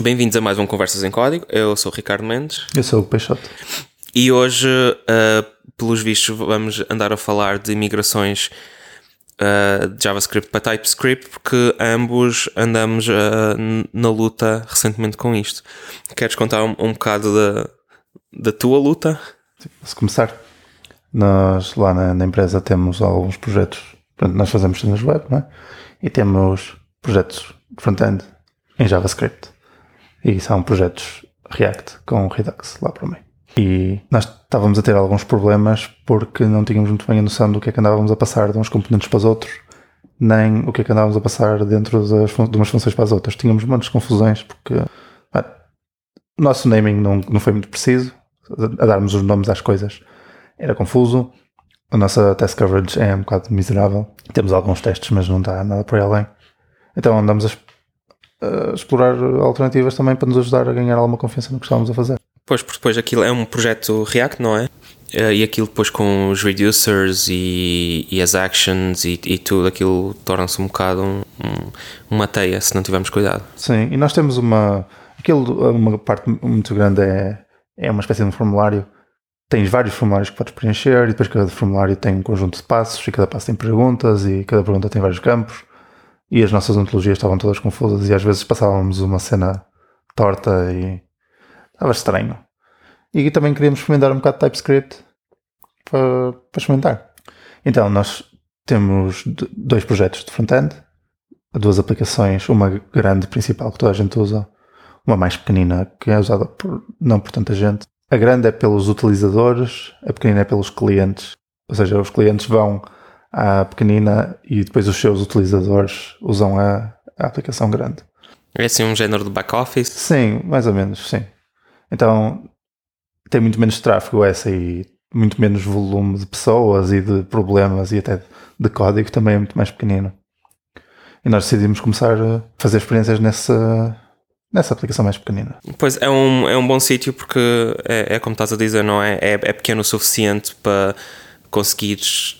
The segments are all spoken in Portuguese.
Bem-vindos a mais um Conversas em Código. Eu sou o Ricardo Mendes. Eu sou o Peixoto. E hoje, uh, pelos vistos, vamos andar a falar de migrações uh, de JavaScript para TypeScript, porque ambos andamos uh, na luta recentemente com isto. Queres contar um, um bocado da, da tua luta? Se começar, nós lá na, na empresa temos alguns projetos. Portanto, nós fazemos cenas web, não é? E temos projetos front-end em JavaScript. E são projetos React com Redux lá para o meio. E nós estávamos a ter alguns problemas porque não tínhamos muito bem a noção do que é que andávamos a passar de uns componentes para os outros, nem o que é que andávamos a passar dentro das, de umas funções para as outras. Tínhamos muitas confusões porque ah, o nosso naming não, não foi muito preciso, a darmos os nomes às coisas era confuso. A nossa test coverage é um bocado miserável. Temos alguns testes, mas não dá nada por aí além. Então andamos a uh, explorar alternativas também para nos ajudar a ganhar alguma confiança no que estávamos a fazer. Pois, porque depois aquilo é um projeto React, não é? Uh, e aquilo depois com os reducers e, e as actions e, e tudo aquilo torna-se um bocado um, um, uma teia se não tivermos cuidado. Sim, e nós temos uma. Aquilo, uma parte muito grande é, é uma espécie de um formulário. Tens vários formulários que podes preencher e depois cada formulário tem um conjunto de passos e cada passo tem perguntas e cada pergunta tem vários campos e as nossas ontologias estavam todas confusas e às vezes passávamos uma cena torta e estava estranho. E também queríamos experimentar um bocado de TypeScript para, para experimentar. Então nós temos dois projetos de front-end, duas aplicações, uma grande principal que toda a gente usa, uma mais pequenina que é usada por, não por tanta gente. A grande é pelos utilizadores, a pequenina é pelos clientes. Ou seja, os clientes vão à pequenina e depois os seus utilizadores usam a, a aplicação grande. É assim um género de back-office? Sim, mais ou menos, sim. Então tem muito menos tráfego essa e muito menos volume de pessoas e de problemas e até de código também é muito mais pequenino. E nós decidimos começar a fazer experiências nessa, nessa aplicação mais pequenina. Pois é um, é um bom sítio porque é, é como estás a dizer, não é? É, é pequeno o suficiente para conseguires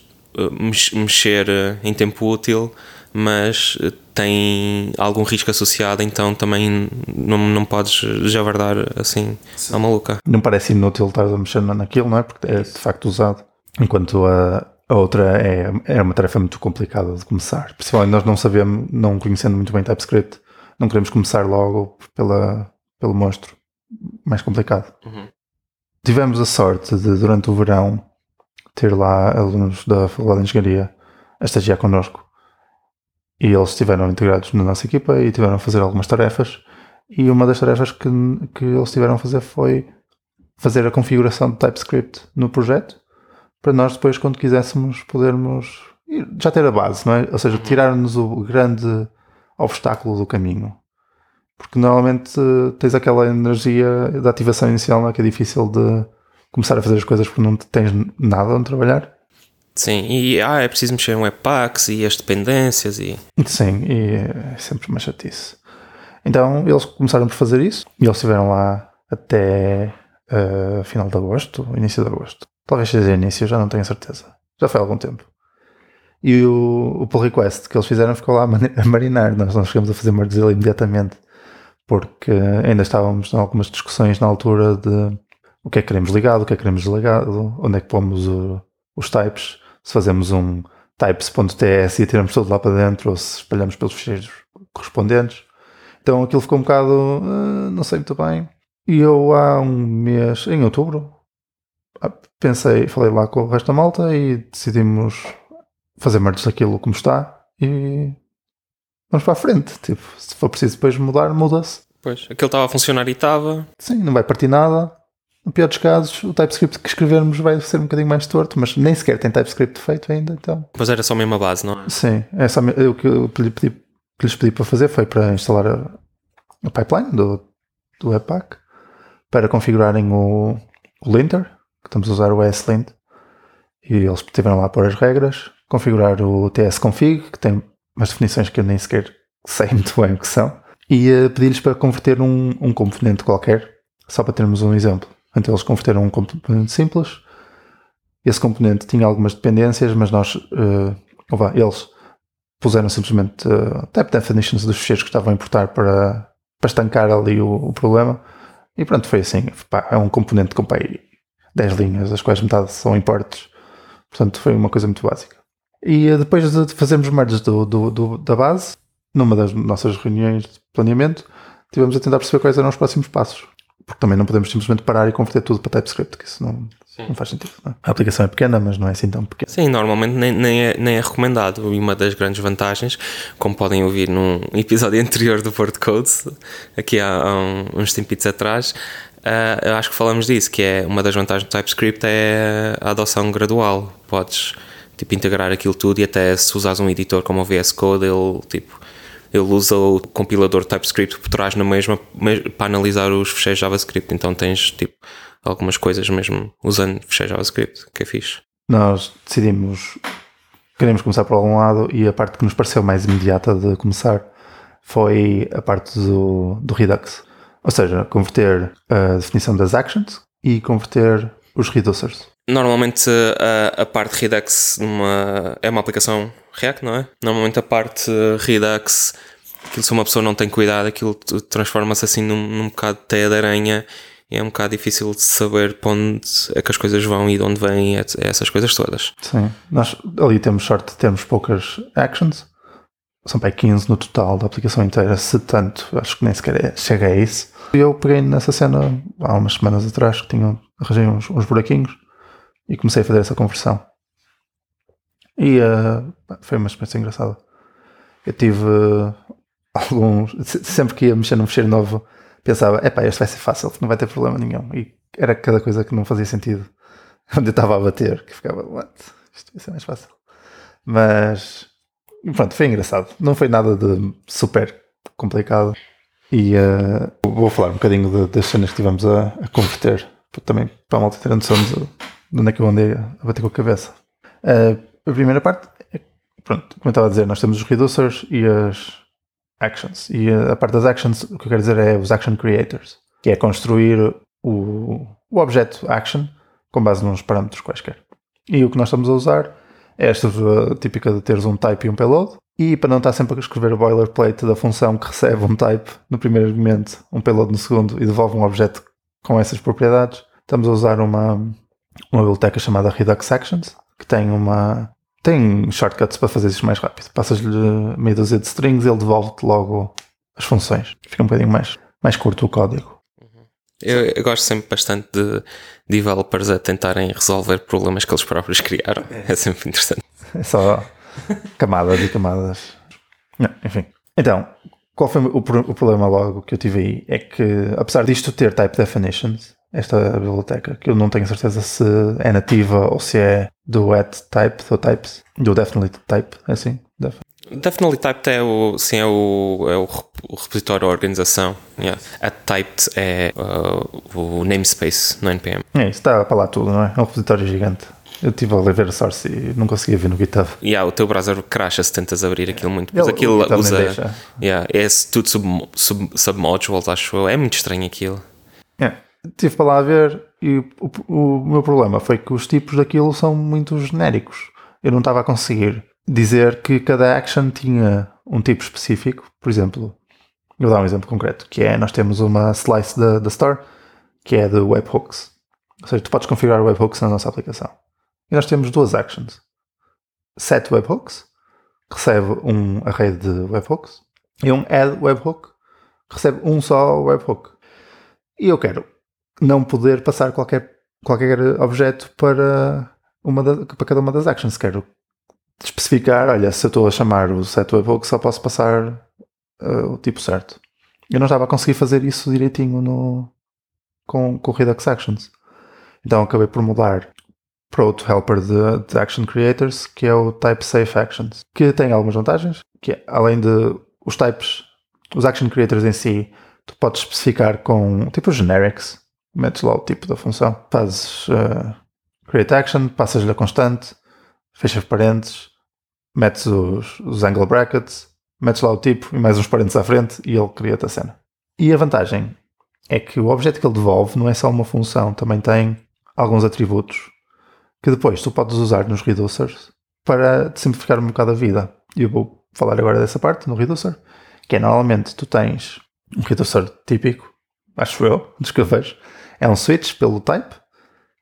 mexer eh, em tempo útil, mas eh, tem algum risco associado, então também não, não podes javardar assim Sim. à maluca. Não parece inútil estar a mexer naquilo, não é? Porque é de facto usado. Enquanto a, a outra é, é uma tarefa muito complicada de começar. Principalmente nós não sabemos, não conhecendo muito bem TypeScript, não queremos começar logo pela, pelo monstro mais complicado. Uhum. Tivemos a sorte de, durante o verão, ter lá alunos da Faculdade de Engenharia a estagiar connosco. E eles estiveram integrados na nossa equipa e tiveram a fazer algumas tarefas. E uma das tarefas que, que eles tiveram a fazer foi fazer a configuração de TypeScript no projeto para nós depois, quando quiséssemos, podermos já ter a base, não é? Ou seja, tirar-nos o grande obstáculo do caminho. Porque normalmente tens aquela energia da ativação inicial, é? que é difícil de começar a fazer as coisas porque não tens nada onde trabalhar. Sim, e ah, é preciso mexer em webpacks e as dependências e. Sim, e é sempre uma chatice. Então eles começaram por fazer isso e eles estiveram lá até uh, final de agosto, início de agosto. Talvez seja início, já não tenho certeza. Já foi há algum tempo. E o, o pull request que eles fizeram ficou lá a marinar. Nós não chegamos a fazer merge imediatamente porque ainda estávamos em algumas discussões na altura de o que é que queremos ligado, o que é que queremos desligado, onde é que pomos o, os types, se fazemos um types.ts e tiramos tudo lá para dentro ou se espalhamos pelos ficheiros correspondentes. Então aquilo ficou um bocado, uh, não sei muito bem. E eu há um mês, em outubro, ah, pensei, falei lá com o resto da malta e decidimos fazer merge daquilo como está e vamos para a frente. Tipo, se for preciso depois mudar, muda-se. Pois, aquilo estava a funcionar e estava. Sim, não vai partir nada. No pior dos casos, o TypeScript que escrevermos vai ser um bocadinho mais torto, mas nem sequer tem TypeScript feito ainda, então. Mas era só a mesma base, não é? Sim, é só, o que eu pedi, pedi, que lhes pedi para fazer foi para instalar a, a pipeline do, do Webpack, para configurarem o, o linter, que estamos a usar o ESLint, e eles tiveram lá pôr as regras, configurar o tsconfig, que tem umas definições que eu nem sequer sei muito bem o que são, e uh, pedi-lhes para converter um, um componente qualquer, só para termos um exemplo. Então eles converteram um componente simples. Esse componente tinha algumas dependências, mas nós, uh, eles puseram simplesmente uh, type definitions dos ficheiros que estavam a importar para, para estancar ali o, o problema. E pronto, foi assim. Pá, é um componente com pá, 10 linhas, das quais metade são importes. Portanto, foi uma coisa muito básica. E uh, depois de fazermos merges do, do, do, da base, numa das nossas reuniões de planeamento, tivemos a tentar perceber quais eram os próximos passos. Porque também não podemos simplesmente parar e converter tudo para TypeScript, que isso não, não faz sentido. Não é? A aplicação é pequena, mas não é assim tão pequena. Sim, normalmente nem, nem, é, nem é recomendado. E uma das grandes vantagens, como podem ouvir num episódio anterior do Port Codes, aqui há, há uns tempitos atrás, uh, eu acho que falamos disso, que é uma das vantagens do TypeScript é a adoção gradual. Podes tipo, integrar aquilo tudo e até se usares um editor como o VS Code, ele tipo ele usa o compilador TypeScript por trás na mesma para analisar os fecheiros JavaScript. Então tens tipo algumas coisas mesmo usando fecheiros JavaScript, que é fixe. Nós decidimos queremos começar por algum lado e a parte que nos pareceu mais imediata de começar foi a parte do, do Redux. Ou seja, converter a definição das actions e converter os reducers. Normalmente a, a parte Redux numa, é uma aplicação React, não é? Normalmente a parte Redux, aquilo se uma pessoa não tem cuidado, aquilo transforma-se assim num, num bocado de teia de aranha é um bocado difícil de saber para onde é que as coisas vão e de onde vêm essas coisas todas. Sim, nós ali temos sorte de termos poucas actions, são para 15 no total da aplicação inteira, se tanto, acho que nem sequer é, chega a isso. Eu peguei nessa cena há umas semanas atrás que tinham, arranjei uns, uns buraquinhos e comecei a fazer essa conversão. E uh, foi uma experiência engraçada. Eu tive uh, alguns. Sempre que ia mexer num fecheiro novo, pensava: epá, este vai ser fácil, não vai ter problema nenhum. E era cada coisa que não fazia sentido. Onde eu estava a bater, que ficava: what? Isto vai ser mais fácil. Mas pronto, foi engraçado. Não foi nada de super complicado. E uh, vou falar um bocadinho de, das cenas que tivemos a, a converter, também para a malta ter noção de, de onde é que eu andei a bater com a cabeça. Uh, a primeira parte, é, pronto, como eu estava a dizer, nós temos os reducers e as actions. E a parte das actions, o que eu quero dizer é os action creators, que é construir o, o objeto action com base nos parâmetros quaisquer. E o que nós estamos a usar é esta típica de teres um type e um payload. E para não estar sempre a escrever o boilerplate da função que recebe um type no primeiro momento, um payload no segundo e devolve um objeto com essas propriedades, estamos a usar uma, uma biblioteca chamada Redux Actions, que tem uma, tem shortcuts para fazer isso mais rápido. Passas-lhe meia dúzia de strings e ele devolve-te logo as funções. Fica um bocadinho mais, mais curto o código. Eu, eu, gosto sempre bastante de developers a tentarem resolver problemas que eles próprios criaram. É sempre interessante. É só camadas e camadas. Não, enfim. Então, qual foi o, o problema logo que eu tive aí? É que, apesar disto ter type definitions, esta biblioteca, que eu não tenho certeza se é nativa ou se é do at type, do types, do definitely type, é assim? Definitely Typed é o, sim, é o, é o, repositório da organização. Yeah. A Typed é uh, o namespace no NPM. É, isso está para lá tudo, não é? É um repositório gigante. Eu estive a ver a source e não conseguia ver no GitHub. Yeah, o teu browser crasha se tentas abrir aquilo muito. Mas aquilo usa. Yeah, é tudo sub, sub, submodules, acho eu. É muito estranho aquilo. Yeah. Estive para lá a ver e o, o, meu problema foi que os tipos daquilo são muito genéricos. Eu não estava a conseguir dizer que cada action tinha um tipo específico. Por exemplo, eu vou dar um exemplo concreto, que é nós temos uma slice da, da store que é de webhooks. Ou seja, tu podes configurar webhooks na nossa aplicação. E nós temos duas actions. Set webhooks, recebe um array de webhooks, e um add webhook, recebe um só webhook. E eu quero não poder passar qualquer, qualquer objeto para, uma da, para cada uma das actions. Quero especificar, olha, se eu estou a chamar o set webhook, só posso passar uh, o tipo certo. Eu não estava a conseguir fazer isso direitinho no, com, com o Redux Actions. Então acabei por mudar para outro helper de, de Action Creators, que é o Type Safe Actions, que tem algumas vantagens, que é, além de os types, os Action Creators em si, tu podes especificar com tipo generics, metes lá o tipo da função, fazes uh, create action, passas-lhe a constante, fechas parênteses, metes os, os angle brackets, metes lá o tipo e mais uns parênteses à frente e ele cria-te a cena. E a vantagem é que o objeto que ele devolve não é só uma função, também tem alguns atributos que depois tu podes usar nos reducers para te simplificar um bocado a vida. E eu vou falar agora dessa parte no reducer, que é normalmente tu tens um reducer típico, acho eu, dos que eu vejo, é um switch pelo type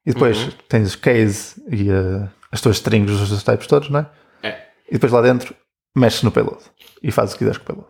e depois Uhum. tens case e uh, as tuas strings dos teus types todos, não é? É. E depois lá dentro mexes no payload e fazes o que quiseres com o payload.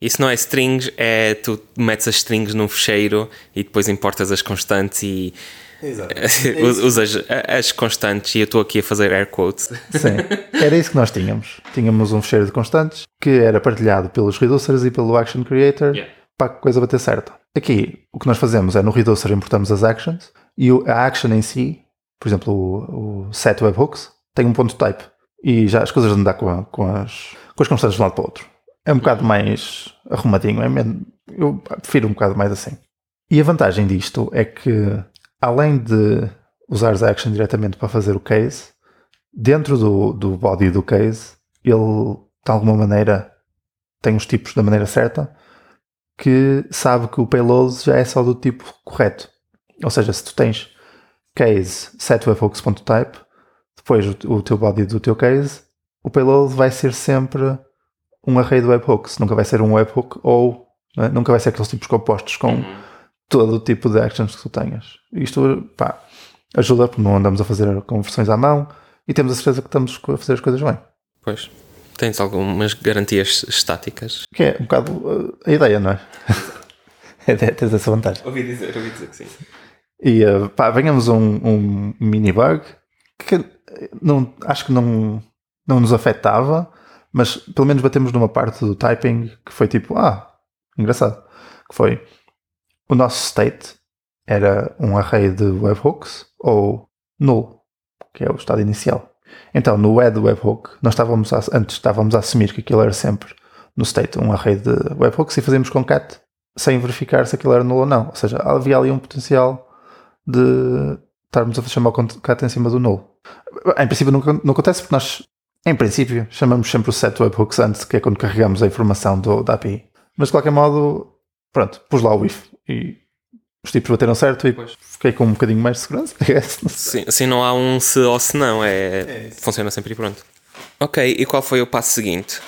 Isso não é strings, é tu metes as strings num fecheiro e depois importas as constantes e usas as constantes e eu estou aqui a fazer air quotes. Sim, era isso que nós tínhamos. Tínhamos um fecheiro de constantes que era partilhado pelos reducers e pelo action creator Yeah. Para a coisa bater certa. Aqui, o que nós fazemos é no reducer importamos as actions e a action em si, por exemplo, o, o set webhooks, tem um ponto type e já as coisas andam com, a- com, as, com as constantes de um lado para o outro. É um bocado mais arrumadinho, é mesmo- eu prefiro um bocado mais assim. E a vantagem disto é que, além de usar as actions diretamente para fazer o case, dentro do, do body do case, ele de alguma maneira tem os tipos da maneira certa que sabe que o payload já é só do tipo correto. Ou seja, se tu tens case setwebhooks.type, depois o, o teu body do teu case, o payload vai ser sempre um array de webhooks, nunca vai ser um webhook ou é? nunca vai ser aqueles tipos compostos com todo o tipo de actions que tu tenhas. Isto pá, ajuda porque não andamos a fazer conversões à mão e temos a certeza que estamos a fazer as coisas bem. Pois. Tens algumas garantias estáticas. Que é um bocado uh, a ideia, não é? é ter- Tens essa vantagem. Ouvi dizer, ouvi dizer que sim. E uh, pá, venhamos a um, um mini bug que não, acho que não, não nos afetava, mas pelo menos batemos numa parte do typing que foi tipo, ah, engraçado. Que foi o nosso state era um array de webhooks ou null, que é o estado inicial. Então no add webhook, nós estávamos a, antes estávamos a assumir que aquilo era sempre no state um array de webhooks e fazíamos concat sem verificar se aquilo era null ou não. Ou seja, havia ali um potencial de estarmos a chamar o concat em cima do null. Em princípio não, não acontece porque nós, em princípio, chamamos sempre o set webhooks antes, que é quando carregamos a informação do, da API. Mas de qualquer modo, pronto, pus lá o if e os tipos bateram certo e Pois. fiquei com um bocadinho mais de segurança. Sim, assim não há um se ou se não, é, funciona sempre e pronto. Ok, e qual foi o passo seguinte?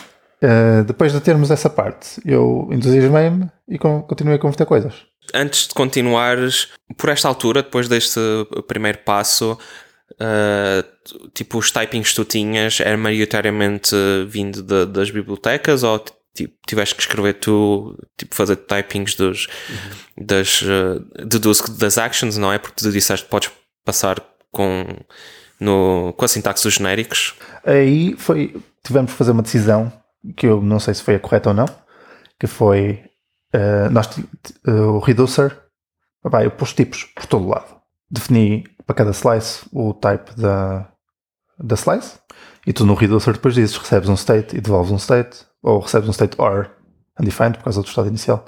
Uh, depois de termos essa parte, eu entusiasmei-me e con- continuei a converter coisas. Antes de continuares, por esta altura, depois deste primeiro passo, ah, tipo, os typings que tu tinhas eram maioritariamente vindo de- das bibliotecas ou tipo, tiveste que escrever tu, tipo, fazer typings dos, das, ah, deduz que das actions, não é? Porque tu disseste que podes passar com, no, com a sintaxe dos genéricos. Aí foi, tivemos que fazer uma decisão que eu não sei se foi a correta ou não, que foi uh, nós, uh, o reducer, opá, eu pus tipos por todo lado. Defini para cada slice o type da, da slice e tu no reducer depois dizes recebes um state e devolves um state, ou recebes um state or undefined por causa do estado inicial,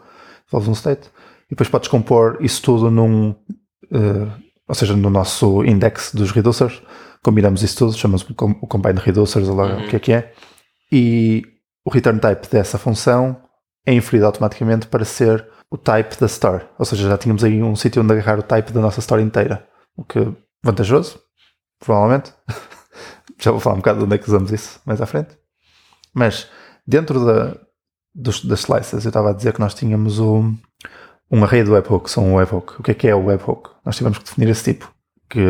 devolves um state e depois podes compor isso tudo num, uh, ou seja, no nosso index dos reducers, combinamos isso tudo, chamamos o com- o combine reducers, ou lá o que é que é, e o return type dessa função é inferido automaticamente para ser o type da store. Ou seja, já tínhamos aí um sítio onde agarrar o type da nossa store inteira. O que é vantajoso, provavelmente. já vou falar um bocado de onde é que usamos isso mais à frente. Mas dentro da, dos, das slices, eu estava a dizer que nós tínhamos um, um array de ou um webhook. O que é que é o webhook? Nós tivemos que definir esse tipo, que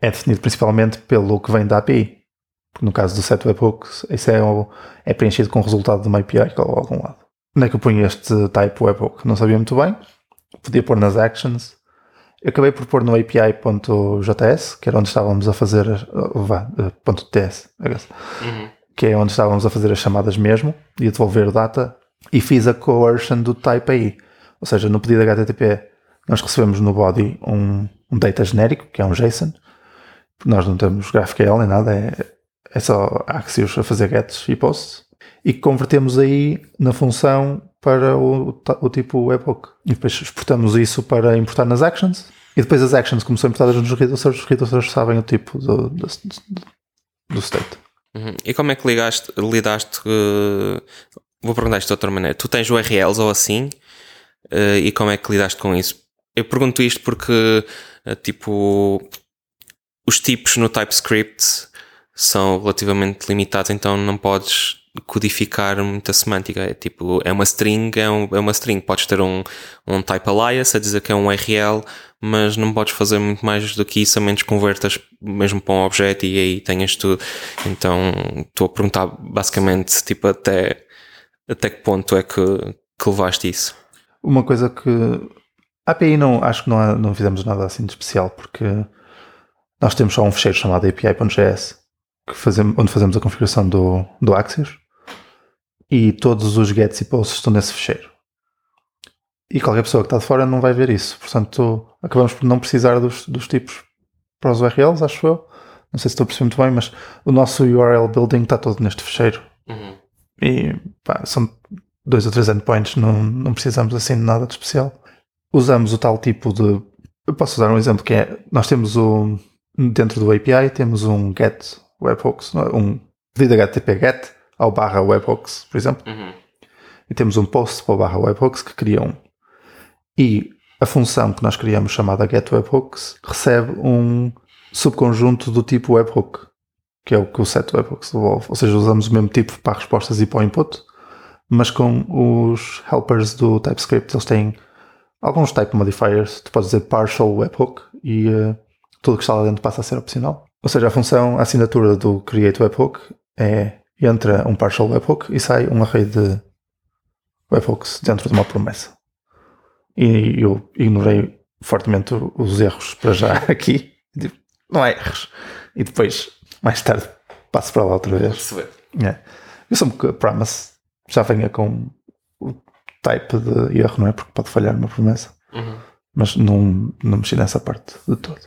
é definido principalmente pelo que vem da API. Porque no caso do set webhooks, isso é, é preenchido com o resultado de uma API que algum lado. Onde é que eu ponho este type webhook? Não sabia muito bem. Podia pôr nas actions. Eu acabei por pôr no API.js, que era onde estávamos a fazer, uh, vá, uh, .ts, guess, que é onde estávamos a fazer as chamadas mesmo e a devolver o data, e fiz a coercion do type aí. Ou seja, no pedido HTTP, nós recebemos no body um, um data genérico, que é um JSON, nós não temos GraphQL nem nada, é, é só Axios a fazer gets e posts, e convertemos aí na função para o, o tipo webhook. E depois exportamos isso para importar nas actions, e depois as actions, como são importadas nos reducers, os reducers sabem o tipo do, do- do state. Uhum. E como é que ligaste, lidaste? eh, vou perguntar isto de outra maneira. Tu tens URLs ou assim? eh, e como é que lidaste com isso? Eu pergunto isto porque, eh, tipo, os tipos no TypeScript são relativamente limitados, então não podes codificar muita semântica. É tipo, é uma string, é, um, é uma string. Podes ter um, um type alias a dizer que é um URL, mas não podes fazer muito mais do que isso, a menos convertas mesmo para um objeto e aí tenhas tudo. Então, estou a perguntar basicamente, tipo, até, até que ponto é que, que levaste isso? Uma coisa que. A API não, acho que não, não fizemos nada assim de especial, porque nós temos só um fecheiro chamado API.js, fazemos, onde fazemos a configuração do, do Axios, e todos os gets e posts estão nesse fecheiro. E qualquer pessoa que está de fora não vai ver isso. Portanto, acabamos por não precisar dos, dos tipos para os URLs, acho eu. Não sei se estou a perceber muito bem, mas o nosso URL building está todo neste fecheiro. Uhum. E pá, são dois ou três endpoints, não, não precisamos assim de nada de especial. Usamos o tal tipo de. Eu posso usar um exemplo que é: nós temos o. Dentro do API temos um get webhooks, é? um pedido HTTP get ao barra webhooks, por exemplo. Uhum. E temos um post para o barra webhooks que cria um. E a função que nós criamos chamada getWebhooks recebe um subconjunto do tipo webhook, que é o que o set webhooks devolve. Ou seja, usamos o mesmo tipo para respostas e para o input, mas com os helpers do TypeScript, eles têm alguns type modifiers. Tu podes dizer partial webhook e uh, tudo que está lá dentro passa a ser opcional. Ou seja, a função, a assinatura do create webhook é entra um partial webhook e sai um array de webhooks dentro de uma promessa. E eu ignorei fortemente os erros para já aqui. Não há erros. E depois, mais tarde, passo para lá outra vez. É. Eu sou que promise já venha com o type de erro, não é? Porque pode falhar uma promessa. Uhum. Mas não, não mexi nessa parte de todo.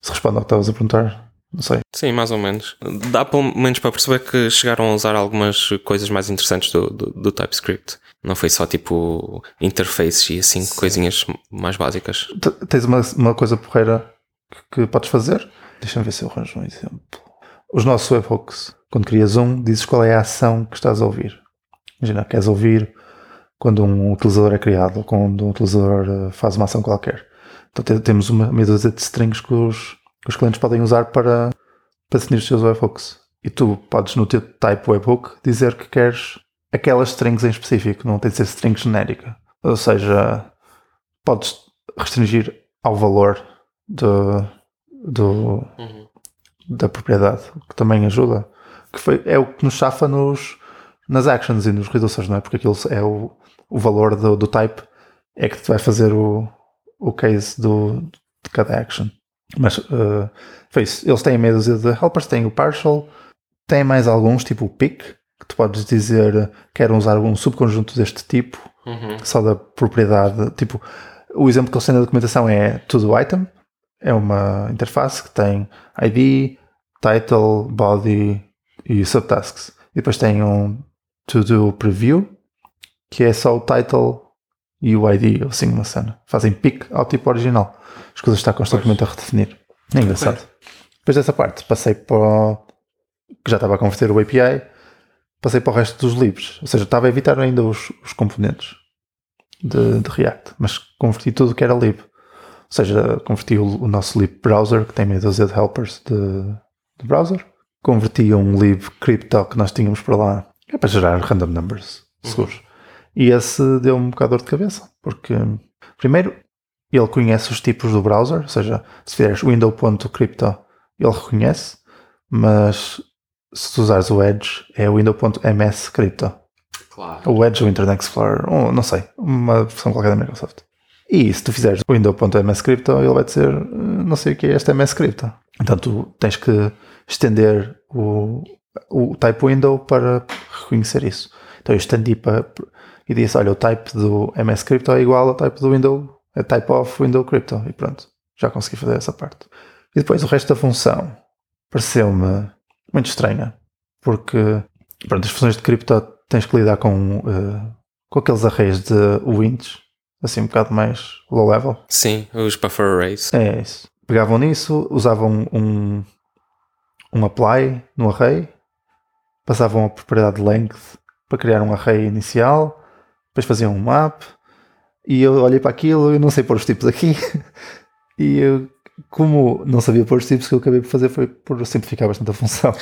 Se responde ao que estavas a perguntar, não sei. Sim, mais ou menos. Dá pelo menos para perceber que chegaram a usar algumas coisas mais interessantes do, do, do TypeScript. Não foi só tipo interfaces e assim, Sim. coisinhas mais básicas. Tens uma, uma coisa porreira que, que podes fazer? Deixa-me ver se eu arranjo um exemplo. Os nossos webhooks, quando crias um, dizes qual é a ação que estás a ouvir. Imagina, queres ouvir quando um utilizador é criado ou quando um utilizador eh, faz uma ação qualquer. Então temos uma meia dúzia de strings que os, que os clientes podem usar para, para definir os seus webhooks. E tu podes no teu type webhook dizer que queres aquelas strings em específico, não tem de ser string genérica. Ou seja, podes restringir ao valor do, do uhum. da propriedade, que também ajuda. Que foi, é o que nos chafa nos, nas actions e nos reducers, não é? Porque aquilo é o, o valor do, do type é que te vai fazer o, o case do, de cada action. Mas uh, foi isso. Eles têm meia dúzia de helpers, têm o partial, têm mais alguns, tipo o pick, que tu podes dizer quero usar um subconjunto deste tipo, uhum. só da propriedade. Tipo, o exemplo que eles têm na documentação é todo item, é uma interface que tem ID, title, body e subtasks. E depois tem um to do preview, que é só o title e o ID, ou assim uma cena. Fazem pick ao tipo original. As coisas estão constantemente pois. a redefinir. É engraçado. Depois dessa parte, passei para o, que já estava a converter o API, passei para o resto dos libs. Ou seja, estava a evitar ainda os, os componentes de, de, React, mas converti tudo que era lib. Ou seja, converti o, o nosso lib browser, que tem meia dúzia de helpers de, de browser. Converti um lib crypto que nós tínhamos para lá, é para gerar random numbers seguros. Uhum. E esse deu um bocado de dor de cabeça, porque primeiro ele conhece os tipos do browser, ou seja, se fizeres window.crypto ele reconhece, mas se tu usares o Edge é o window.ms crypto. Claro. O Edge ou Internet Explorer, ou, não sei, uma versão qualquer da Microsoft. E se tu fizeres o window.ms crypto, ele vai dizer não sei o que é este MS crypto. Então tu tens que estender o, o type window para reconhecer isso. Então eu estendi para e disse: Olha, o type do MS Crypto é igual ao type do window, é type of window crypto. E pronto, já consegui fazer essa parte. E depois o resto da função pareceu-me muito estranha, porque pronto, as funções de cripto tens que lidar com, uh, com aqueles arrays de wins, assim um bocado mais low level. Sim, os buffer arrays. É isso. Pegavam nisso, usavam um, um apply no array, passavam a propriedade length para criar um array inicial, depois faziam um map e eu olhei para aquilo e não sei pôr os tipos aqui. e eu, como não sabia pôr os tipos, o que eu acabei por fazer foi por simplificar bastante a função.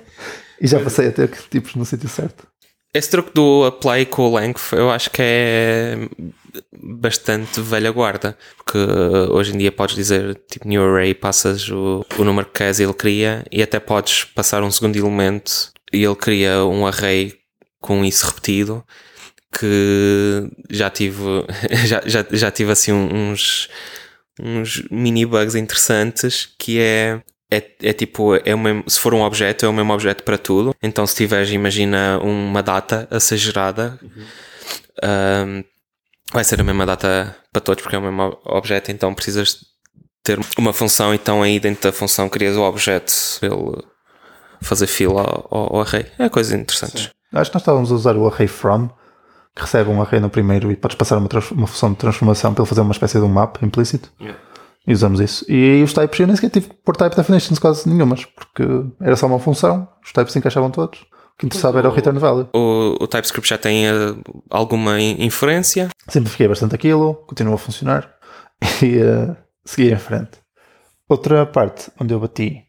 e já passei a ter tipos no sítio certo. esse truque do apply com o length eu acho que é bastante velha guarda, porque hoje em dia podes dizer tipo new array, passas o, o número que queres e ele cria, e até podes passar um segundo elemento e ele cria um array com isso repetido que já tive já, já, já tive assim uns uns mini bugs interessantes que é é, é tipo, é o mesmo, se for um objeto, é o mesmo objeto para tudo. Então, se tiveres, imagina uma data a ser gerada, uhum. um, vai ser a mesma data para todos, porque é o mesmo objeto. Então, precisas ter uma função. Então, aí dentro da função, crias o objeto para ele fazer fila ao, ao array. É coisas interessantes. Sim. Acho que nós estávamos a usar o array from, que recebe um array no primeiro e podes passar uma, uma função de transformação para ele fazer uma espécie de um map implícito. Yeah. E usamos isso. E os types eu nem sequer tive por type definitions quase nenhumas, porque era só uma função, os types se encaixavam todos. O que interessava era o return value. O, o TypeScript já tem uh, alguma inferência? Simplifiquei bastante aquilo, continua a funcionar e uh, segui em frente. Outra parte onde eu bati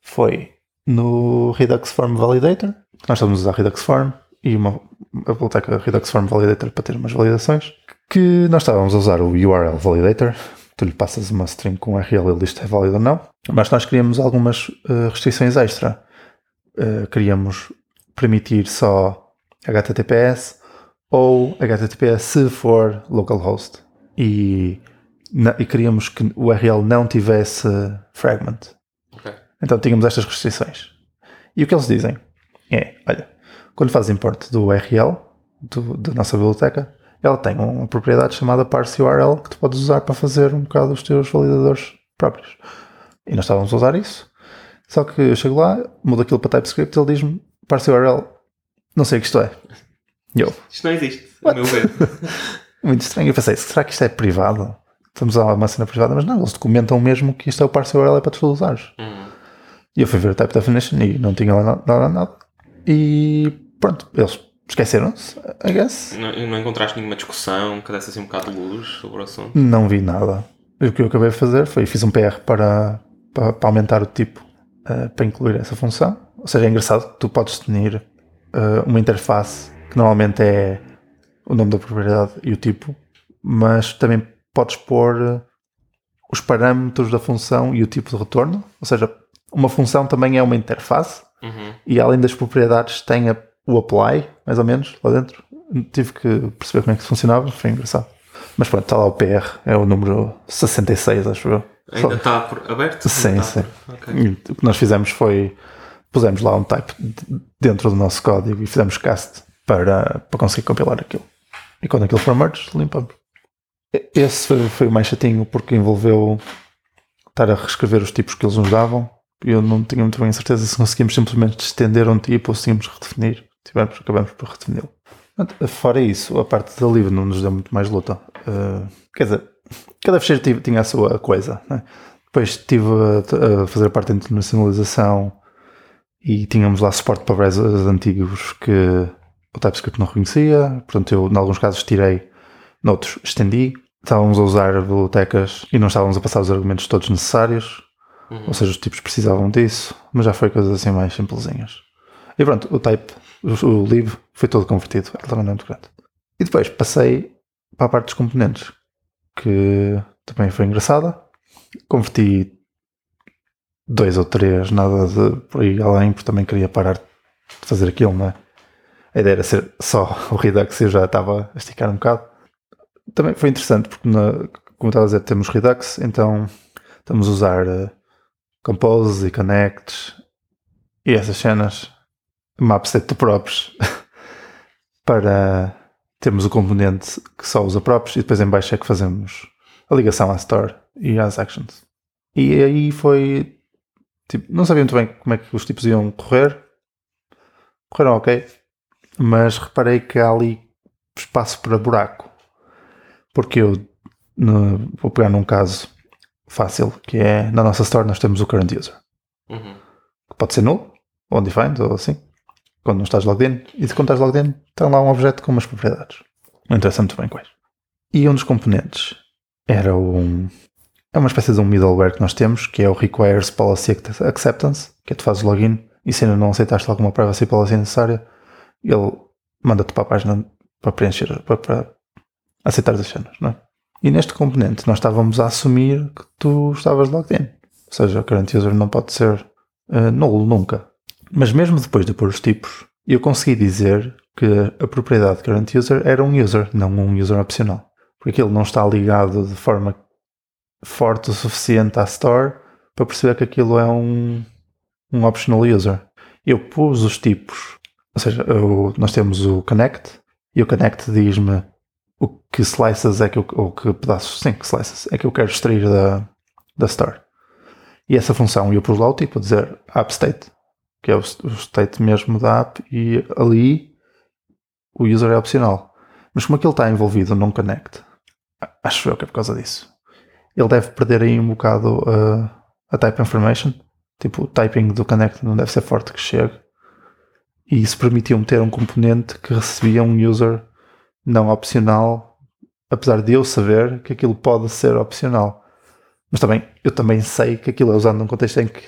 foi no Redux Form Validator. Nós estamos a usar Redux Form e uma, a biblioteca Redux Form Validator para ter umas validações. Que nós estávamos a usar o URL Validator tu lhe passas uma string com URL, ele diz se é válido ou não. Mas nós queríamos algumas uh, restrições extra. Uh, queríamos permitir só HTTPS ou HTTPS se for localhost. E, na, e queríamos que o URL não tivesse fragment. Okay. Então tínhamos estas restrições. E o que eles dizem é: olha, quando fazes import do URL do, da nossa biblioteca, ela tem uma propriedade chamada parse URL que tu podes usar para fazer um bocado os teus validadores próprios. E nós estávamos a usar isso. Só que eu chego lá, mudo aquilo para TypeScript e ele diz-me parse URL, não sei o que isto é. E eu, isto não existe, a meu ver. Muito estranho. Eu pensei, será que isto é privado? Estamos a uma cena privada, mas não, eles documentam mesmo que isto é o parse URL é para tu usares. Uhum. E eu fui ver o type definition e não tinha lá nada, nada, nada. E pronto, eles Esqueceram-se, I guess. Não, não encontraste nenhuma discussão que desse assim um bocado de luz sobre o assunto? Não vi nada. O que eu acabei de fazer foi fiz um PR para, para, para aumentar o tipo uh, para incluir essa função. Ou seja, é engraçado que tu podes definir uh, uma interface que normalmente é o nome da propriedade e o tipo, mas também podes pôr uh, os parâmetros da função e o tipo de retorno. Ou seja, uma função também é uma interface uhum. e além das propriedades tem a o apply, mais ou menos, lá dentro. Tive que perceber como é que funcionava, foi engraçado. Mas pronto, está lá o PR, é o número 66, acho eu. Ainda está por aberto? Sim, sim. Okay. O que nós fizemos foi pusemos lá um type dentro do nosso código e fizemos cast para, para conseguir compilar aquilo. E quando aquilo for merge, limpamos. Esse foi, foi o mais chatinho porque envolveu estar a reescrever os tipos que eles nos davam. Eu não tinha muito bem a certeza se conseguimos simplesmente estender um tipo ou se tínhamos redefinir tivemos, acabamos por redefini-lo. Fora isso, a parte da livre não nos deu muito mais luta. Uh, quer dizer, cada fecheiro tinha a sua coisa. Né? Depois estive a, a, fazer a parte da internacionalização e tínhamos lá suporte para browsers antigos que o TypeScript não reconhecia. Portanto, eu, em alguns casos, tirei, noutros, estendi. Estávamos a usar bibliotecas e não estávamos a passar os argumentos todos necessários. Uhum. Ou seja, os tipos precisavam disso, mas já foi coisas assim mais simplesinhas. E pronto, o type o, livro foi todo convertido, ele também não é muito grande. E depois passei para a parte dos componentes, que também foi engraçada. Converti dois ou três, nada de por aí além, porque também queria parar de fazer aquilo, não é? A ideia era ser só o Redux e eu já estava a esticar um bocado. Também foi interessante, porque, na, como estava a dizer, temos Redux, então estamos a usar uh, Compose e Connects e essas cenas uma de props para termos o componente que só usa props e depois em baixo é que fazemos a ligação à store e às actions. E aí foi tipo, não sabia muito bem como é que os tipos iam correr. Correram ok, mas reparei que há ali espaço para buraco. Porque eu no, vou pegar num caso fácil que é na nossa store nós temos o current user. Uhum. Que pode ser null, ou undefined, ou assim quando não estás logged in, e quando estás logged in, está lá um objeto com umas propriedades. Não interessa muito bem quais. E um dos componentes era um. É uma espécie de um middleware que nós temos, que é o Requires Policy Acceptance, que é tu fazes login e se ainda não aceitaste alguma privacy policy necessária, ele manda-te para a página para preencher, para, para aceitar as cenas, não é? E neste componente nós estávamos a assumir que tu estavas logged in. Ou seja, o current user não pode ser uh, nulo nunca. Mas mesmo depois de pôr os tipos, eu consegui dizer que a propriedade current user era um user, não um user opcional. Porque ele não está ligado de forma forte o suficiente à store para perceber que aquilo é um, um optional user. Eu pus os tipos, ou seja, eu, nós temos o connect e o connect diz-me o que slices é que eu, ou que pedaços, sim, que slices é que eu quero extrair da, da store. E essa função eu pus lá o tipo, dizer app state, que é o, state mesmo da app, e ali o user é opcional. Mas como aquilo está envolvido num connect, acho eu que é por causa disso. Ele deve perder aí um bocado uh, a type information. Tipo, o typing do connect não deve ser forte que chegue. E isso permitiu-me ter um componente que recebia um user não opcional, apesar de eu saber que aquilo pode ser opcional. Mas também, eu também sei que aquilo é usado num contexto em que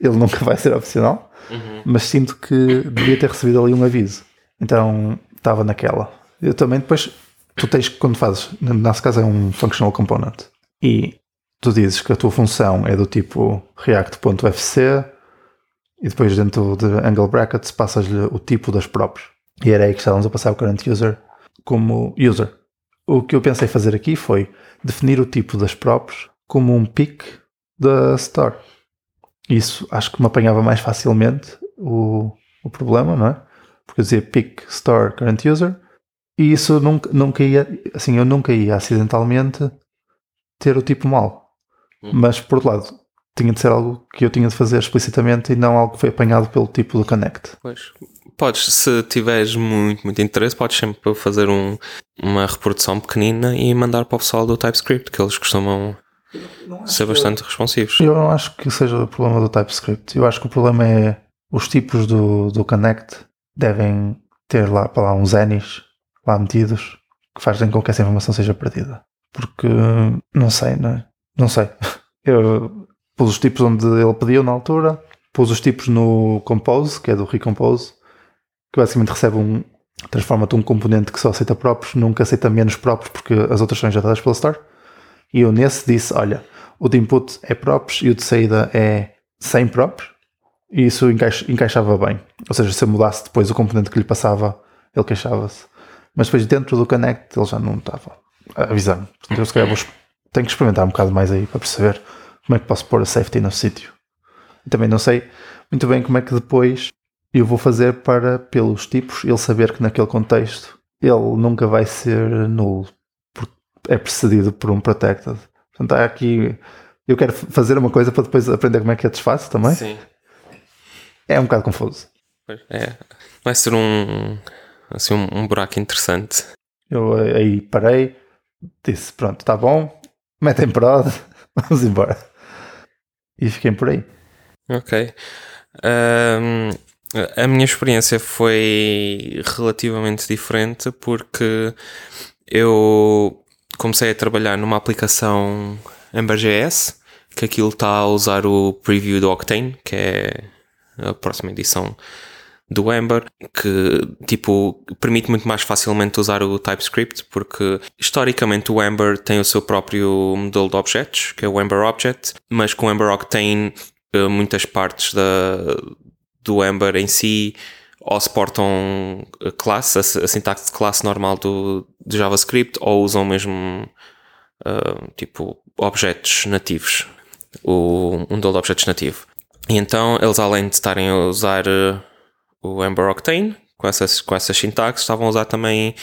ele nunca vai ser opcional, uhum. mas sinto que devia ter recebido ali um aviso. Então, estava naquela. Eu também depois, tu tens, quando fazes, no nosso caso é um functional component, e tu dizes que a tua função é do tipo react.fc e depois dentro de angle brackets passas-lhe o tipo das props. E era aí que estávamos a passar o current user como user. O que eu pensei fazer aqui foi definir o tipo das props como um pick da store. Isso acho que me apanhava mais facilmente o, o problema, não é? Porque eu dizia pick store current user e isso nunca, nunca ia, assim, eu nunca ia acidentalmente ter o tipo mal. Hum. Mas por outro lado, tinha de ser algo que eu tinha de fazer explicitamente e não algo que foi apanhado pelo tipo do connect. Pois. Podes, se tiveres muito, muito interesse, podes sempre fazer um, uma reprodução pequenina e mandar para o pessoal do TypeScript, que eles costumam ser bastante responsivos. Eu não acho que seja o problema do TypeScript. Eu acho que o problema é os tipos do, do Connect devem ter lá para lá uns Anis lá metidos que fazem com que essa informação seja perdida. Porque não sei, não é? Não sei. Eu pus os tipos onde ele pediu na altura, pus os tipos no Compose, que é do Recompose, que basicamente recebe um. transforma-te um componente que só aceita próprios, nunca aceita menos próprios porque as outras são injetadas pela Store. E eu nesse disse: olha, o de input é próprios e o de saída é sem próprios. E isso encaixa, encaixava bem. Ou seja, se eu mudasse depois o componente que lhe passava, ele queixava-se. Mas depois dentro do Connect ele já não estava a avisar-me. Portanto, eu se calhar vou, tenho que experimentar um bocado mais aí para perceber como é que posso pôr a safety no sítio. E também não sei muito bem como é que depois eu vou fazer para, pelos tipos, ele saber que naquele contexto ele nunca vai ser nulo, é precedido por um protected. Portanto, há aqui. Eu quero fazer uma coisa para depois aprender como é que é desfaço também. Sim. É um bocado confuso. É. Vai ser um. Assim, um, um buraco interessante. Eu aí parei, disse: pronto, está bom, metem prod, vamos embora. E fiquei por aí. Ok. Um, a minha experiência foi relativamente diferente porque eu comecei a trabalhar numa aplicação Ember.js que aquilo está a usar o preview do Octane, que é a próxima edição do Ember, que tipo permite muito mais facilmente usar o TypeScript, porque historicamente o Ember tem o seu próprio modelo de objetos, que é o Ember Object, mas com o Ember Octane eh, muitas partes da, do Ember em si ou suportam a classe, a, a sintaxe de classe normal do, do JavaScript, ou usam mesmo uh, tipo objetos nativos, o, um modelo de objetos nativo. E então eles além de estarem a usar uh, o Ember Octane com essas, com essas sintaxes, estavam a usar também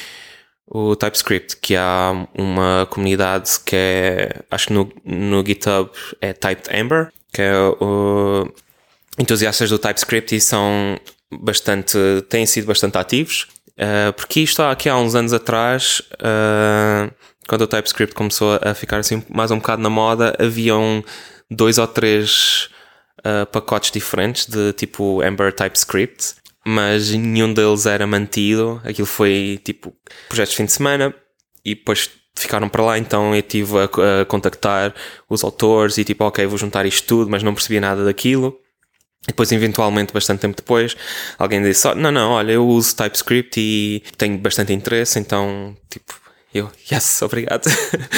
o TypeScript, que há uma comunidade que é, acho que no, no GitHub é Typed Ember, que é o, entusiastas do TypeScript e são bastante, têm sido bastante ativos, uh, porque isto aqui há uns anos atrás, uh, quando o TypeScript começou a ficar assim mais um bocado na moda, haviam dois ou três uh, pacotes diferentes de tipo Ember TypeScript mas nenhum deles era mantido. Aquilo foi tipo projetos de fim de semana e depois ficaram para lá. Então eu tive a, a contactar os autores e tipo, ok, vou juntar isto tudo, mas não percebia nada daquilo. Depois, eventualmente, bastante tempo depois, alguém disse: oh, Não, não, olha, eu uso TypeScript e tenho bastante interesse, então, tipo, eu, yes, obrigado.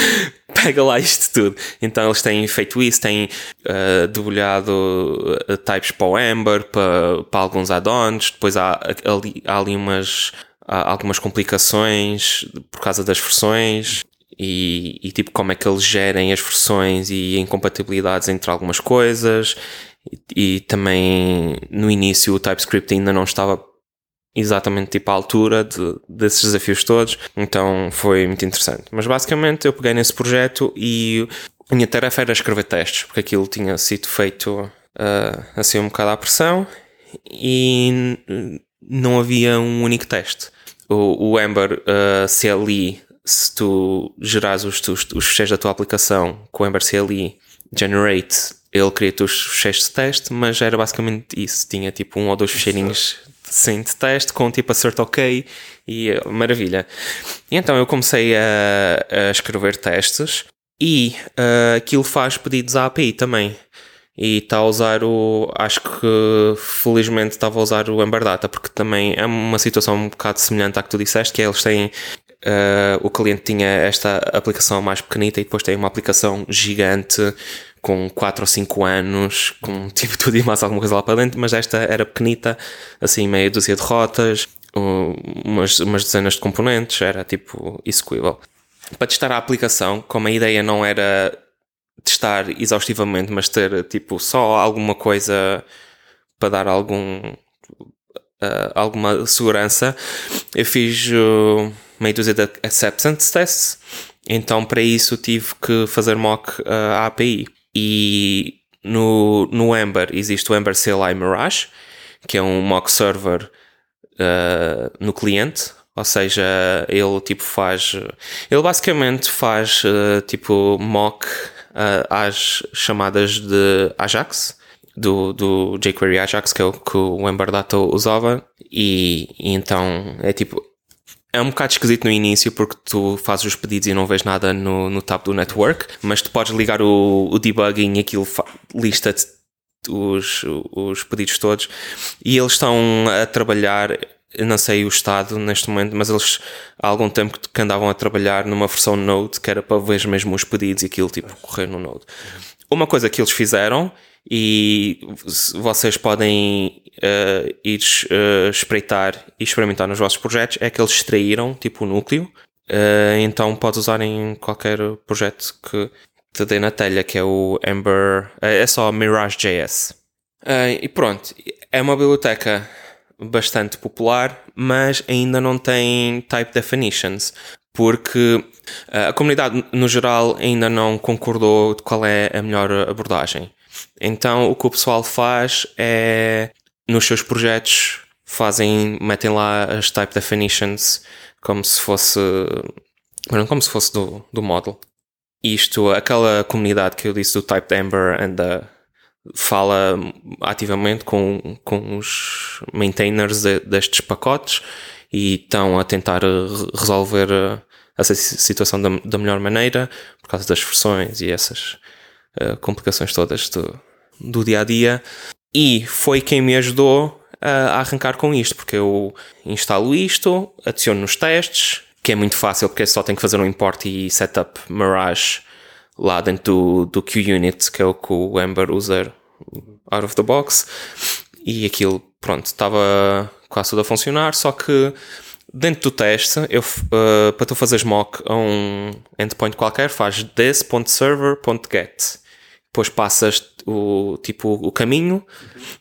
Pega lá isto tudo. Então eles têm feito isso, têm uh, debulhado uh, types para o Ember, para, para alguns add-ons. Depois há, ali, há ali umas, há algumas complicações por causa das versões. E, e, tipo como é que eles gerem as versões e incompatibilidades entre algumas coisas e, também no início o TypeScript ainda não estava exatamente tipo à altura de, desses desafios todos, então foi muito interessante. Mas basicamente eu peguei nesse projeto e a minha tarefa era escrever testes, porque aquilo tinha sido feito uh, assim um bocado à pressão e não havia um único teste. O, o Ember uh, CLI, se tu gerares os, os, os fecheiros da tua aplicação com o Ember CLI Generate, ele cria-te os fecheiros de teste, mas era basicamente isso. Tinha tipo um ou dois fecheirinhos sim, de teste com tipo assert ok e eh, maravilha. E então eu comecei a, a escrever testes e uh, aquilo faz pedidos à API também. E está a usar o. Acho que felizmente estava a usar o Ember Data, porque também é uma situação um bocado semelhante à que tu disseste, que é eles têm. Uh, o cliente tinha esta aplicação mais pequenita e depois tem uma aplicação gigante com 4 ou 5 anos, com tipo tudo e mais alguma coisa lá para dentro, mas esta era pequenita, assim, meia dúzia de rotas, umas, umas dezenas de componentes, era tipo execuível. Para testar a aplicação, como a ideia não era testar exaustivamente, mas ter tipo só alguma coisa para dar algum uh, alguma segurança, eu fiz uh, meia dúzia de acceptance tests. Então, para isso, tive que fazer mock uh, à API. E no, no Ember existe o Ember CLI Mirage, que é um mock server uh, no cliente, ou seja, ele tipo faz. Ele basicamente faz uh, tipo mock às chamadas de Ajax, do, do jQuery Ajax, que é o que o Ember Data usava, e, e então é tipo é um bocado esquisito no início porque tu fazes os pedidos e não vês nada no, no tab do network, mas tu podes ligar o, o debugging e aquilo lista-te os, os pedidos todos e eles estão a trabalhar não sei o estado neste momento, mas eles há algum tempo que andavam a trabalhar numa versão Node que era para ver mesmo os pedidos e aquilo tipo correr no Node. Uma coisa que eles fizeram e vocês podem uh, ir uh, espreitar e experimentar nos vossos projetos é que eles extraíram tipo o núcleo, uh, então podes usar em qualquer projeto que te dê na telha, que é o Ember, é só Mirage.js. e pronto, é uma biblioteca bastante popular, mas ainda não tem type definitions, porque a comunidade no geral ainda não concordou de qual é a melhor abordagem. Então o que o pessoal faz é nos seus projetos fazem, metem lá as type definitions como se fosse como se fosse do, do model. Isto, aquela comunidade que eu disse do Type Ember anda fala ativamente com, com os maintainers de, destes pacotes e estão a tentar resolver essa situação da, da melhor maneira por causa das versões e essas uh, complicações todas do, do dia a dia. E foi quem me ajudou a, arrancar com isto, porque eu instalo isto, adiciono nos testes, que é muito fácil porque só tenho que fazer um import e setup Mirage lá dentro do, do QUnit, que é o que o Ember usa out of the box. E aquilo, pronto, estava quase tudo a funcionar, só que dentro do teste, eu, uh, para tu fazeres mock a um endpoint qualquer, faz this.server.get depois passas o, tipo, o caminho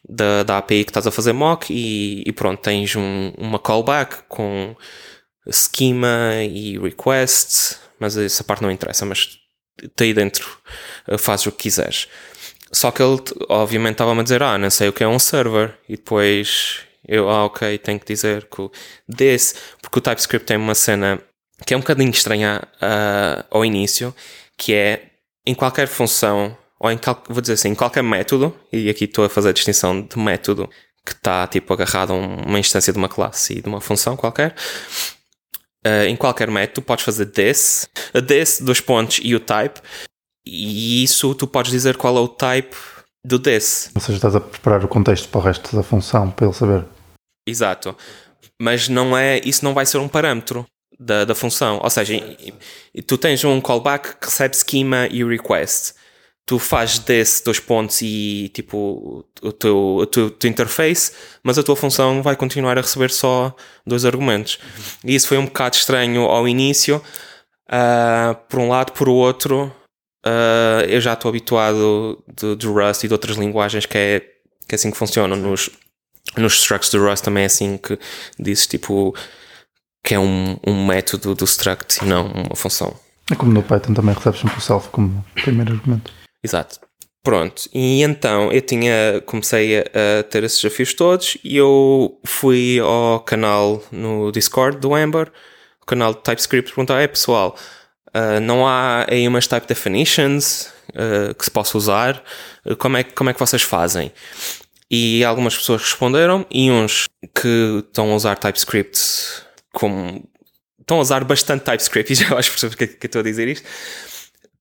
da, da API que estás a fazer mock e, e pronto, tens um, uma callback com schema e request, mas essa parte não interessa, mas aí dentro eh, fazes o que quiseres. Só que ele, obviamente, estava-me a dizer, ah, não sei o que é um server, e depois eu, ah, ok, tenho que dizer que desse, porque o TypeScript tem uma cena que é um bocadinho estranha uh, ao início, que é em qualquer função ou em, vou dizer assim, em qualquer método, e aqui estou a fazer a distinção de método que está tipo agarrado a uma instância de uma classe e de uma função qualquer. Uh, em qualquer método podes fazer this, this, dois pontos e o type, e isso tu podes dizer qual é o type do this. Ou seja, estás a preparar o contexto para o resto da função, para ele saber. Exato. Mas não é, isso não vai ser um parâmetro da, da função. Ou seja, tu tens um callback que recebe schema e request. Tu fazes desse dois pontos e tipo o teu, o teu, teu interface, mas a tua função vai continuar a receber só dois argumentos. E isso foi um bocado estranho ao início. Uh, por um lado, por outro, uh, eu já estou habituado de, de, Rust e de outras linguagens que é, que é assim que funcionam. Nos, nos structs do Rust também é assim que dizes tipo que é um, um método do struct e não uma função. É como no Python também recebes o self como primeiro argumento. Exato. Pronto, e então eu tinha, comecei a, a, ter esses desafios todos e eu fui ao canal no Discord do Ember, o canal de TypeScript, perguntar: é pessoal, uh, não há aí umas type definitions uh, que se possa usar? Uh, como, é, como é que vocês fazem? E algumas pessoas responderam, e uns que estão a usar TypeScript como. estão a usar bastante TypeScript, e já acho que, que, que estou a dizer isto.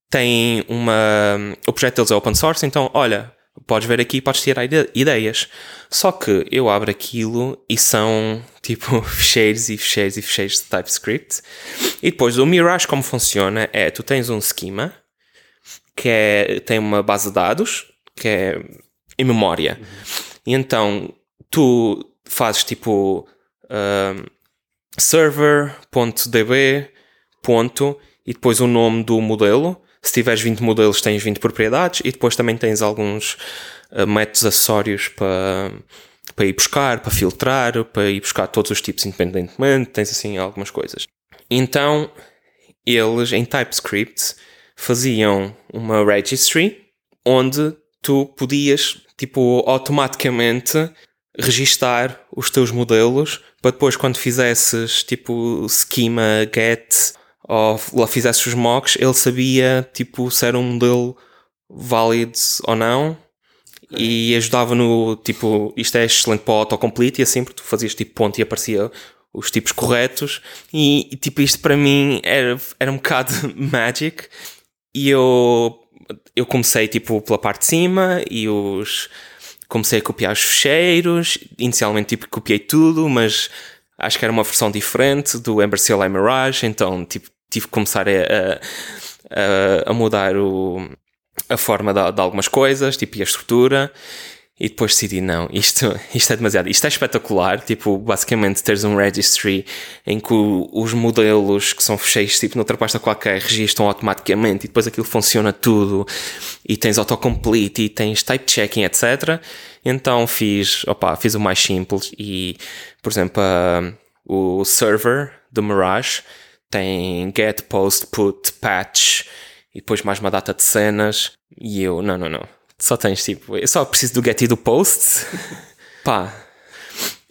Tem uma. O projeto deles é open source, então olha, podes ver aqui podes tirar ideias. Só que eu abro aquilo e são tipo fecheiros e fecheiros e fecheiros de TypeScript. E depois o Mirage, como funciona, é tu tens um schema que é, tem uma base de dados que é em memória. Uhum. E então tu fazes tipo uh, server.db ponto e depois o nome do modelo. Se tiveres 20 modelos, tens 20 propriedades e depois também tens alguns uh, métodos acessórios para, para ir buscar, para filtrar, para ir buscar todos os tipos independentemente. Tens assim algumas coisas. Então, eles em TypeScript faziam uma registry onde tu podias, tipo, automaticamente registar os teus modelos para depois quando fizesses tipo schema get ou lá fizesses os mocks ele sabia tipo se era um modelo válido ou não e ajudava no tipo isto é excelente para o autocomplete e assim porque tu fazias tipo ponto e aparecia os tipos corretos e, e tipo isto para mim era, era um bocado magic e eu eu comecei tipo pela parte de cima e os comecei a copiar os fecheiros. Inicialmente tipo copiei tudo, mas acho que era uma versão diferente do Ember CLI Mirage, então tipo, tive que começar a, a, a mudar o, a forma de, de, algumas coisas, tipo e a estrutura. E depois decidi, não, isto, isto é demasiado, isto é espetacular, tipo, basicamente teres um registry em que os modelos que são fecheiros, tipo, noutra pasta qualquer, registram automaticamente e depois aquilo funciona tudo. E tens autocomplete e tens type checking, etc. Então fiz, opa, fiz o mais simples e, por exemplo, uh, o server do Mirage tem get, post, put, patch e depois mais uma data de cenas. E eu, não, não, não só tens tipo, eu só preciso do get e do post. Pá,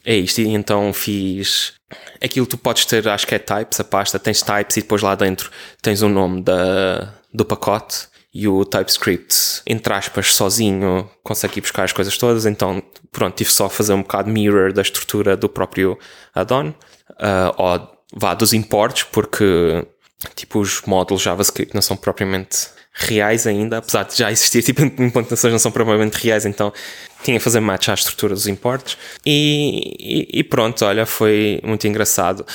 é isto. E então fiz aquilo tu podes ter, acho que é types, a pasta, tens types e depois lá dentro tens o nome da, do pacote e o TypeScript, entre aspas, sozinho consegue ir buscar as coisas todas. Então, pronto, tive só a fazer um bocado mirror da estrutura do próprio add-on, uh, ou vá dos imports, porque tipo os módulos JavaScript não são propriamente reais ainda, apesar de já existir tipo implantações não são provavelmente reais, então tinha que fazer match à estrutura dos importes e, e, e pronto, olha, foi muito engraçado.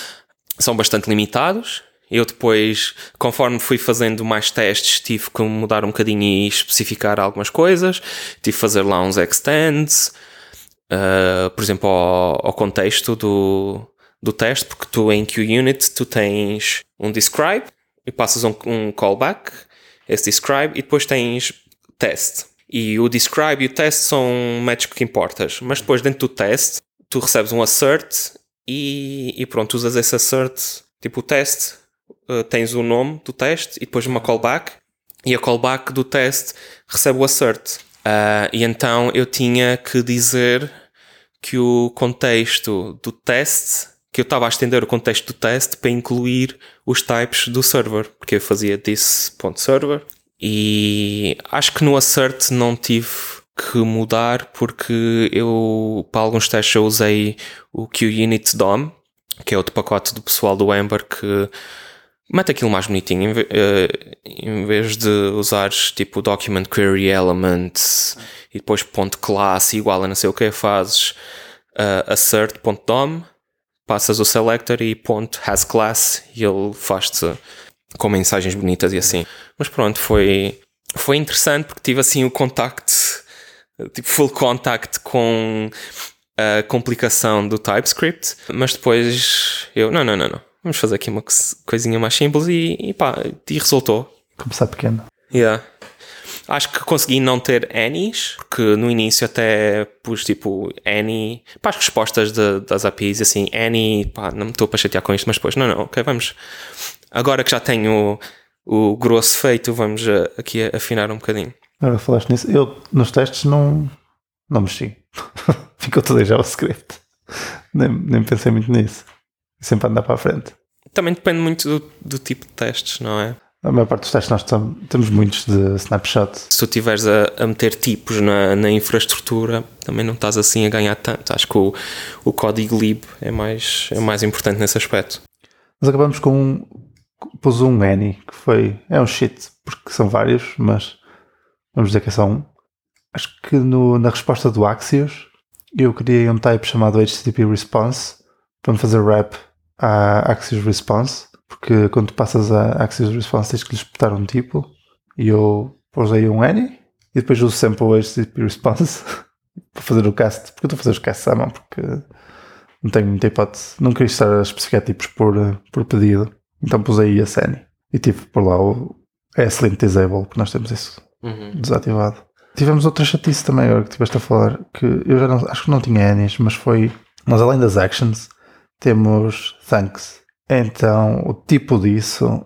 São bastante limitados, eu depois, conforme fui fazendo mais testes, tive que mudar um bocadinho e especificar algumas coisas. Tive que fazer lá uns extends, uh, por exemplo, ao, ao, contexto do, do teste, porque tu em QUnit tu tens um describe e passas um, um callback esse describe, e depois tens test. E o describe e o test são métodos que importas. Mas depois, dentro do test, tu recebes um assert e, e pronto, usas esse assert, tipo o test, uh, tens o nome do teste e depois uma callback. E a callback do test recebe o assert. Uh, e então eu tinha que dizer que o contexto do teste que eu estava a estender o contexto do teste para incluir os types do server, porque eu fazia this.server e acho que no assert não tive que mudar porque eu para alguns testes eu usei o QUnit DOM, que é outro pacote do pessoal do Ember que mete aquilo mais bonitinho em, uh, em vez de usares tipo document query elements e depois ponto igual a não sei o que, fazes uh, assert.dom, passas o selector e ponto has class e ele faz-te com mensagens bonitas e assim. Mas pronto, foi, foi interessante porque tive assim o contacto, tipo full contact com a complicação do TypeScript, mas depois eu, não, não, não, não, vamos fazer aqui uma coisinha mais simples e, e pá, e resultou. Começar pequeno. Yeah. Acho que consegui não ter Annies, porque no início até pus tipo Annie para as respostas de, das APIs, assim, Annie, pá, não me estou para chatear com isto, mas depois, não, não, ok, vamos. Agora que já tenho o, o grosso feito, vamos eh, aqui afinar um bocadinho. Agora falaste nisso, eu nos testes não, não mexi. Ficou tudo em JavaScript. Nem, nem pensei muito nisso. Sempre andar para a frente. Também depende muito do, do tipo de testes, não é? A maior parte dos testes nós temos muitos de snapshot. Se tu estiveres a, a, meter tipos na, na, infraestrutura, também não estás assim a ganhar tanto. Acho que o, o código lib é mais, é mais importante nesse aspecto. Nós acabamos com um. Pus um any, que foi. É um shit, porque são vários, mas vamos dizer que é só um. Acho que no, na resposta do Axios eu criei um type chamado HTTP Response para me fazer wrap à Axios Response porque quando passas a Access Response tens que lhe espetar um tipo e eu usei um any e depois uso sempre o HTTP Response para fazer o cast, porque eu estou a fazer os casts à mão porque não tenho muita hipótese, não queria estar a especificar tipos por, por pedido, então pusei esse any e tive por lá o ESLint Disable, porque nós temos isso uhum. desativado. Tivemos outra chatice também agora que estiveste a falar, que eu já não, acho que não tinha Annies, mas foi, nós além das actions temos thanks então, o tipo disso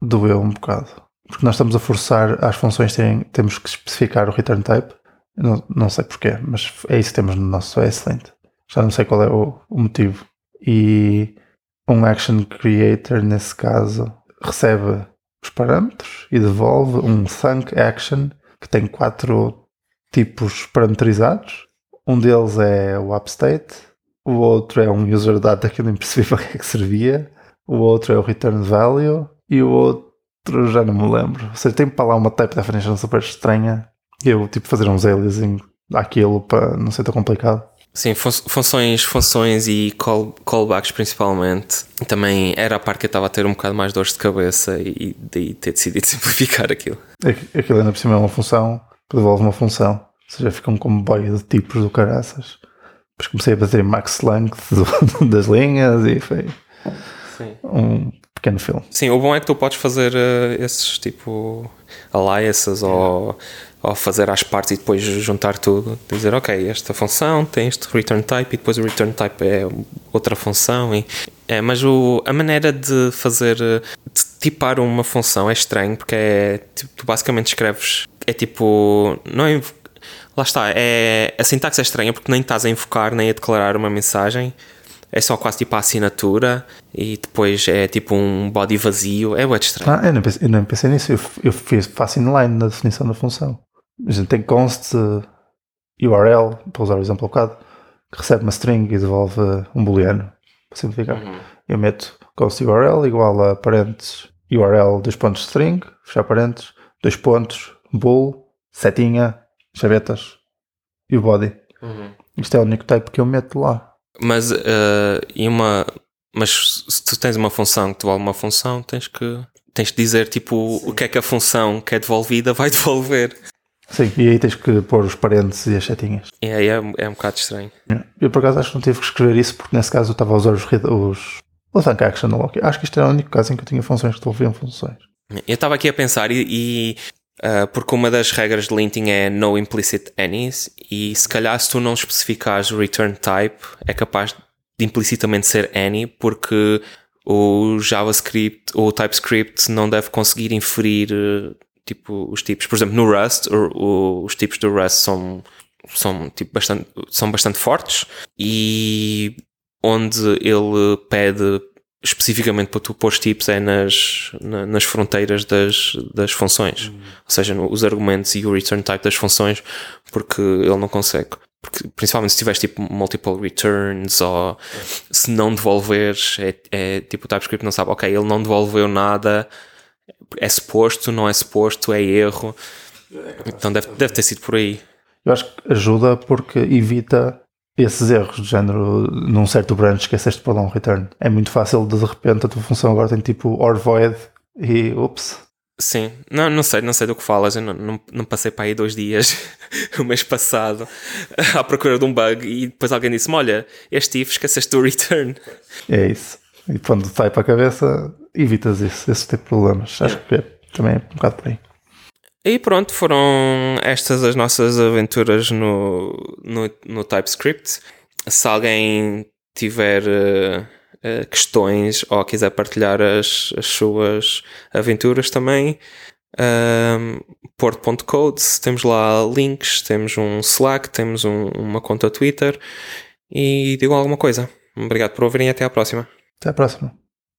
doeu um bocado. Porque nós estamos a forçar as funções terem, temos que especificar o return type. Não, não sei porquê, mas é isso que temos no nosso ESLint. Já não sei qual é o, o motivo. E um action creator, nesse caso, recebe os parâmetros e devolve um thunk action que tem quatro tipos parametrizados. Um deles é o upstate, o outro é um user data que eu nem percebi para que é que servia, o outro é o return value e o outro já não me lembro. Ou seja, tem para lá uma type definition super estranha e eu tipo fazer uns aliasing àquilo para não ser tão complicado. Sim, funções, funções e call, callbacks principalmente. Também era a parte que eu estava a ter um bocado mais dores de cabeça e daí ter decidido simplificar aquilo. Aquilo ainda por cima é uma função que devolve uma função. Ou seja, fica um comboio de tipos do caraças. Depois comecei a em max length das linhas e foi Sim. um pequeno filme. Sim, o bom é que tu podes fazer uh, esses tipo aliases ou, ou fazer as partes e depois juntar tudo. Dizer, ok, esta função tem este return type e depois o return type é outra função. E, é, mas o, a maneira de fazer, de tipar uma função é estranho porque é, tu basicamente escreves, é tipo, não é Lá está, é, a sintaxe é estranha porque nem estás a invocar nem a declarar uma mensagem. É só quase tipo a assinatura e depois é tipo um body vazio. É muito estranho. Ah, eu não pensei, eu não pensei nisso. Eu, eu fiz, faço inline na definição da função. A gente tem const URL, para usar o exemplo bocado, que recebe uma string e devolve um booleano, para simplificar. Uhum. Eu meto const URL igual a parentes URL, dois pontos string, fechar parentes, dois pontos, bool, setinha, chavetas e o body. Uhum. Isto é o único type que eu meto lá. Mas, uh, e uma, mas se tu tens uma função que devolve uma função, tens que, tens que dizer tipo Sim. o que é que a função que é devolvida vai devolver. Sim, e aí tens que pôr os parentes e as setinhas. É, é, é um bocado estranho. Eu por acaso acho que não tive que escrever isso porque nesse caso eu estava a usar os, os, os action Acho que isto era o único caso em que eu tinha funções que devolviam funções. Eu estava aqui a pensar e, e porque uma das regras de linting é no implicit any's e se calhar se tu não especificares o return type é capaz de implicitamente ser any porque o JavaScript ou o TypeScript não deve conseguir inferir uh, tipo os tipos. Por exemplo, no Rust o, o, os tipos do Rust são são tipo bastante são bastante fortes e onde ele pede especificamente para tu pôr tipos é nas, na, nas fronteiras das, das funções, uhum. ou seja, no, os argumentos e o return type das funções, porque ele não consegue. Porque, principalmente se tiveres tipo multiple returns ou se não devolveres, é, é tipo o TypeScript não sabe, ok, ele não devolveu nada, é suposto, não é suposto, é erro. Então deve, deve ter sido por aí. Eu acho que ajuda porque evita esses erros de género num certo branch esqueceste para dar um return. É muito fácil de, de repente a tua função agora tem tipo or void e ups. Sim, não, não sei, não sei do que falas. Eu não, não, não passei para aí dois dias o mês passado à procura de um bug e depois alguém disse-me: Olha, este if esqueceste do return. É isso. E quando sai para a cabeça, evitas isso, esse tipo de problemas. Acho que é, também é um bocado por aí. E pronto, foram estas as nossas aventuras no, no, no TypeScript. Se alguém tiver uh, uh, questões ou quiser partilhar as, as suas aventuras também, uh, porto.codes, temos lá links, temos um Slack, temos um, uma conta Twitter e digo alguma coisa. Obrigado por ouvirem e até à próxima. Até à próxima.